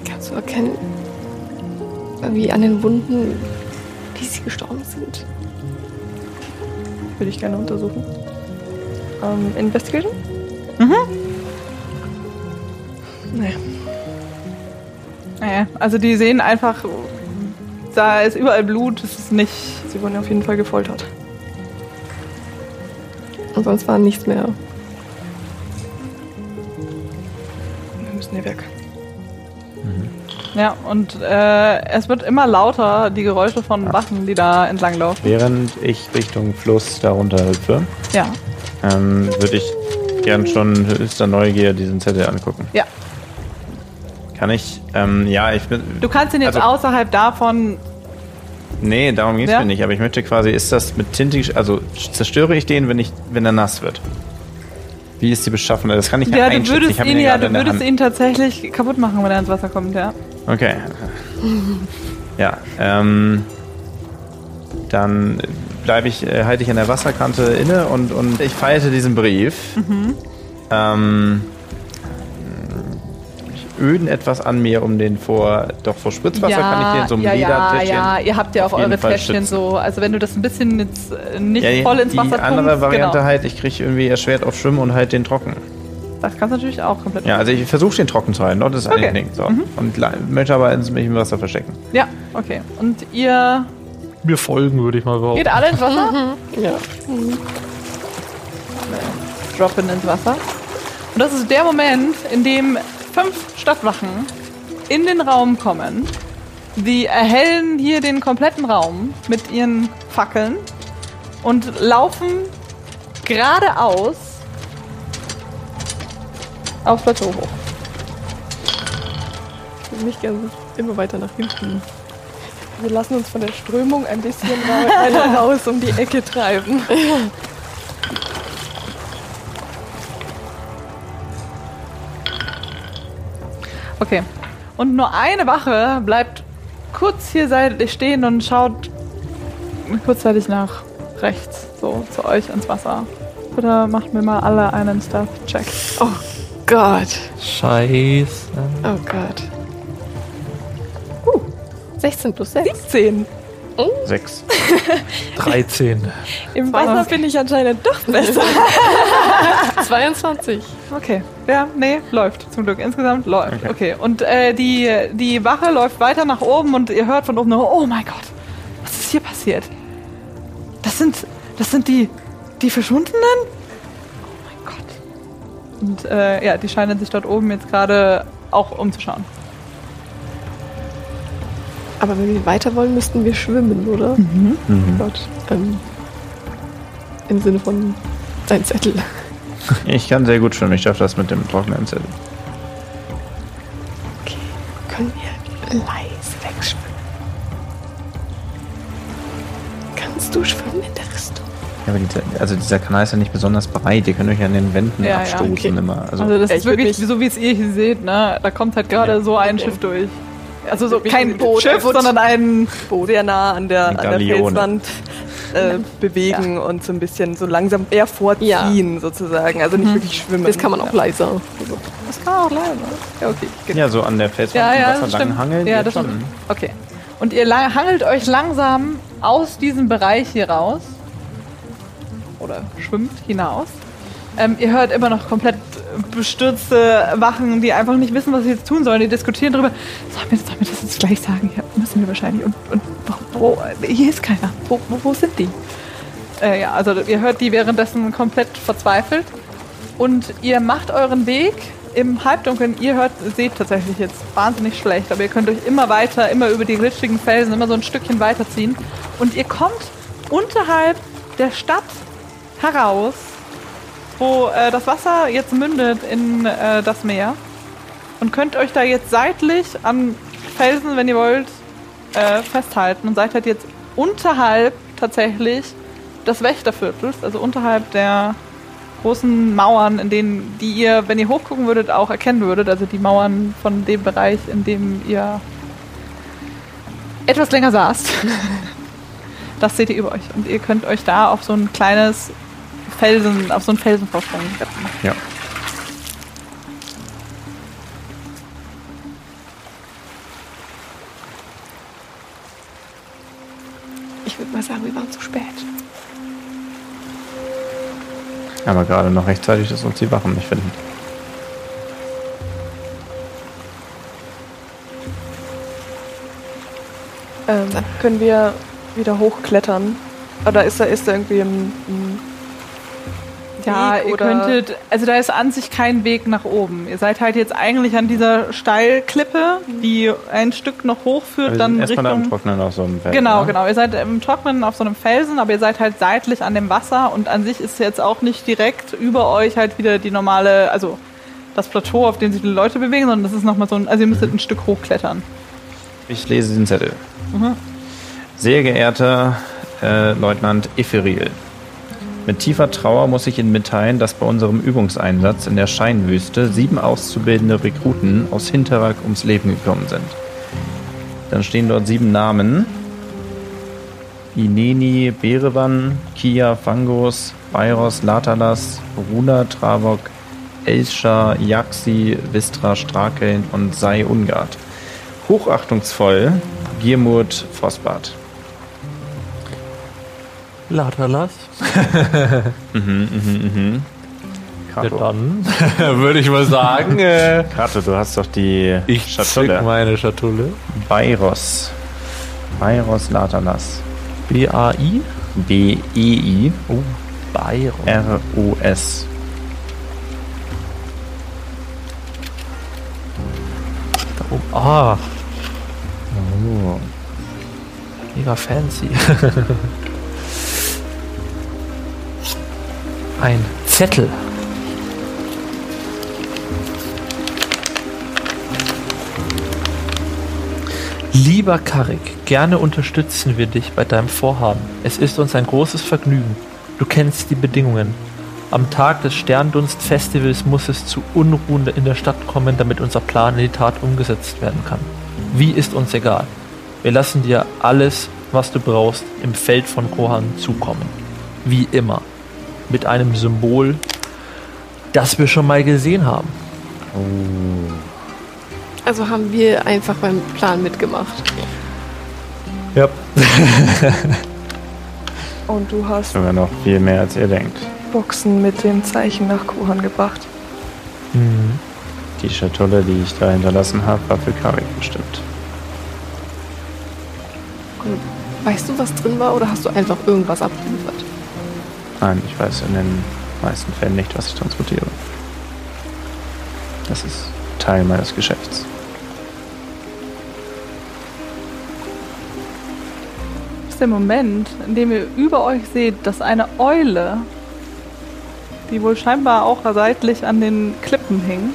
Kannst du erkennen, wie an den Wunden, wie sie gestorben sind? würde ich gerne untersuchen. Ähm, Investigation? Naja, Naja, also die sehen einfach, da ist überall Blut, es ist nicht. sie wurden auf jeden Fall gefoltert. Und sonst war nichts mehr. Wir müssen hier weg. Ja, und äh, es wird immer lauter, die Geräusche von Wachen, die da entlanglaufen. Während ich Richtung Fluss darunter hüpfe, Ja, ähm, würde ich gern schon höchster Neugier diesen Zettel angucken. ja. Kann ich? Ähm, ja, ich bin. Du kannst ihn jetzt Also- außerhalb davon. Nee, darum ging es Ja? mir nicht. Aber ich möchte quasi, ist das mit Tinte, gesch- also zerstöre ich den, wenn ich, wenn er nass wird? Wie ist die Beschaffenheit? Das kann ich Ja, du einschätzen. würdest ich ihn ja ja, du würdest ihn tatsächlich kaputt machen, wenn er ins Wasser kommt, ja. Okay. Ja, ähm, dann bleibe ich, äh, halte ich an der Wasserkante inne und, und ich falte diesen Brief. Mhm. Ähm, öden etwas an mir, um den vor, doch vor Spritzwasser kann ich den so einem ja, ja, Ledertäschchen. ja, ihr habt ja auch eure Täschchen so. Also wenn du das ein bisschen jetzt äh, nicht Ja, voll ins die Wasser andere tunkst, Variante genau. halt, ich kriege irgendwie erschwert auf Schwimmen und halt den trocken. Das kannst du natürlich auch komplett Ja, also ich versuche den trocken zu halten, ne? das ist Okay. ein Ding. So. Mhm. Und möchte aber ins mich im Wasser verstecken. Ja, okay. Und ihr Mir folgen, würde ich mal behaupten. geht alle ins Wasser? Ja. droppen ins Wasser. Und das ist der Moment, in dem fünf Stadtwachen in den Raum kommen. Die erhellen hier den kompletten Raum mit ihren Fackeln und laufen geradeaus auf Plateau hoch. Ich würde mich gerne immer weiter nach hinten. Wir lassen uns von der Strömung ein bisschen raus um die Ecke treiben. Okay. Und nur eine Wache bleibt kurz hier seitlich stehen und schaut kurzzeitig nach rechts, so zu euch ins Wasser. Bitte macht mir mal alle einen Stealth-Check. Oh Gott. Scheiße. Oh Gott. Uh, 16 plus 6. 10. Sechs. 13. Im Wasser bin ich anscheinend doch besser. 22. Okay. Ja, nee, läuft zum Glück. Insgesamt läuft. Okay. Okay. Und äh, die, die Wache läuft weiter nach oben und ihr hört von oben nur, oh mein Gott, was ist hier passiert? Das sind, das sind die, die Verschwundenen? Oh mein Gott. Und äh, ja, die scheinen sich dort oben jetzt gerade auch umzuschauen. Aber wenn wir weiter wollen, müssten wir schwimmen, oder? Mhm. Gott. Ähm, Im Sinne von sein Zettel. Ich kann sehr gut schwimmen. Ich schaffe das mit dem trockenen Zettel. Okay. Können wir leise wegschwimmen? Kannst du schwimmen in der Richtung? Ja, aber dieser, also dieser Kanal ist ja nicht besonders breit. Ihr könnt euch an den Wänden Ja, ja, abstoßen okay. immer. Also, Also das Ja, ist wirklich, so wie es ihr hier seht, ne? Da kommt halt gerade Ja. so ein Schiff durch. Also so kein ein Boot, Schiff, ein Boot. sondern ein sehr nah an der, an der. Felswand äh, bewegen und so ein bisschen so langsam eher vorziehen sozusagen. Also nicht wirklich schwimmen. Das kann man auch leiser. Also, Das kann auch leider. Ja, okay. genau. ja, so an der Felswand Ja, im ja, Wasser das lang hangeln. Ja, das schon. stimmt. Okay. Und ihr hangelt euch langsam aus diesem Bereich hier raus. Oder schwimmt hinaus. Ähm, ihr hört immer noch komplett bestürzte Wachen, die einfach nicht wissen, was sie jetzt tun sollen. Die diskutieren darüber. Sollen wir, sollen wir das jetzt gleich sagen? Ja, müssen wir wahrscheinlich. Und, und wo, wo, hier ist keiner. Wo, wo, wo sind die? Äh, ja, also ihr hört die währenddessen komplett verzweifelt. Und ihr macht euren Weg im Halbdunkeln. Ihr hört, seht tatsächlich jetzt wahnsinnig schlecht, aber ihr könnt euch immer weiter, immer über die glitschigen Felsen, immer so ein Stückchen weiterziehen. Und ihr kommt unterhalb der Stadt heraus, wo äh, das Wasser jetzt mündet in äh, das Meer. Und könnt euch da jetzt seitlich am Felsen, wenn ihr wollt, äh, festhalten. Und seid halt jetzt unterhalb tatsächlich des Wächterviertels, also unterhalb der großen Mauern, in denen, die ihr, wenn ihr hochgucken würdet, auch erkennen würdet. Also die Mauern von dem Bereich, in dem ihr etwas länger saßt. Das seht ihr über euch. Und ihr könnt euch da auf so ein kleines Felsen, auf so einen Felsenvorsprung setzen. Ja. ich würde mal sagen, wir waren zu spät. Aber gerade noch rechtzeitig, dass uns die Wachen nicht finden. Ähm, können wir wieder hochklettern? Oder ist da, ist da irgendwie ein, ein Ja, Weg ihr oder- könntet, also da ist an sich kein Weg nach oben. Ihr seid halt jetzt eigentlich an dieser Steilklippe, die ein Stück noch hochführt, dann erstmal da im Richtung... Trocknen auf so einem Feld. Genau, ne? genau. Ihr seid im Trocknen auf so einem Felsen, aber ihr seid halt seitlich an dem Wasser und an sich ist jetzt auch nicht direkt über euch halt wieder die normale, also das Plateau, auf dem sich die Leute bewegen, sondern das ist nochmal so ein, also ihr müsstet ein Stück hochklettern. Ich lese den Zettel. Mhm. Sehr geehrter äh, Leutnant Iferil, mit tiefer Trauer muss ich Ihnen mitteilen, dass bei unserem Übungseinsatz in der Scheinwüste sieben auszubildende Rekruten aus Hinterwag ums Leben gekommen sind. Dann stehen dort sieben Namen. Ineni Berevan, Kia Fangos, Bayros Latalas, Runa Travok, Elscha, Yaxi, Vistra Strakeln und Sei Ungard. Hochachtungsvoll, Giermut Vosbart. Latalas. Mhm, mhm, mhm. Ja, Kato. dann würde ich mal sagen, äh, Kato, du hast doch die ich Schatulle. meine Schatulle. Bayros. Bayros Latalas. B-A-I? B-E-I Oh, Bayern. R-O-S. Da oben. Ah, Oh. mega fancy. Ein Zettel. Lieber Karik, gerne unterstützen wir dich bei deinem Vorhaben. Es ist uns ein großes Vergnügen. Du kennst die Bedingungen. Am Tag des Sterndunst-Festivals muss es zu Unruhen in der Stadt kommen, damit unser Plan in die Tat umgesetzt werden kann. Wie ist uns egal. Wir lassen dir alles, was du brauchst, im Feld von Kohan zukommen. Wie immer. Mit einem Symbol, das wir schon mal gesehen haben. Also haben wir einfach beim Plan mitgemacht. Ja. Und du hast Sogar noch viel mehr, als ihr denkt. Boxen mit dem Zeichen nach Kuhan gebracht. Mhm. Die Schatulle, die ich da hinterlassen habe, war für Karik bestimmt. Weißt du, was drin war oder hast du einfach irgendwas abgeliefert? Nein, ich weiß in den meisten Fällen nicht, was ich transportiere. Das ist Teil meines Geschäfts. Das ist der Moment, in dem ihr über euch seht, dass eine Eule, die wohl scheinbar auch seitlich an den Klippen hing,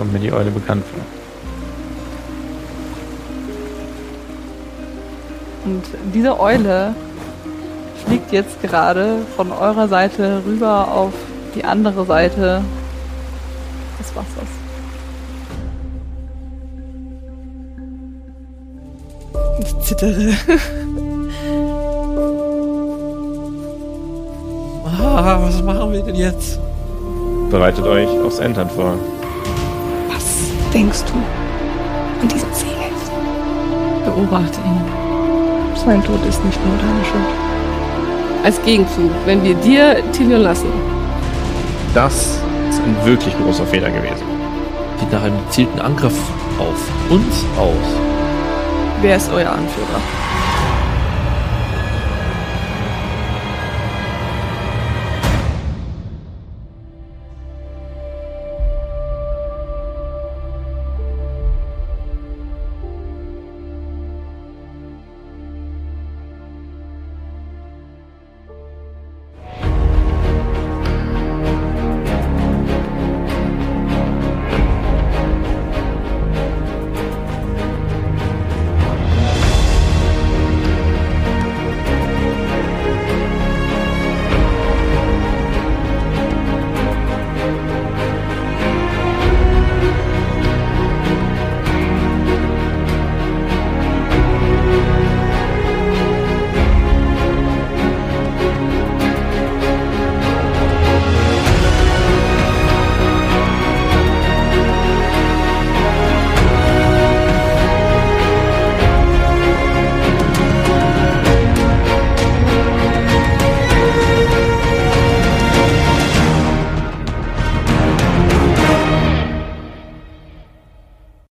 Kommt mir die Eule bekannt vor. Und diese Eule fliegt jetzt gerade von eurer Seite rüber auf die andere Seite des Wassers. Ich zittere. ah, was machen wir denn jetzt? Bereitet euch aufs Entern vor. Was denkst du an diesen Seeelf? Beobachte ihn. Sein Tod ist nicht nur deine Schuld. Als Gegenzug, wenn wir dir Tilion lassen, Das ist ein wirklich großer Fehler gewesen. Sieht nach einem gezielten Angriff auf uns aus. Wer ist euer Anführer?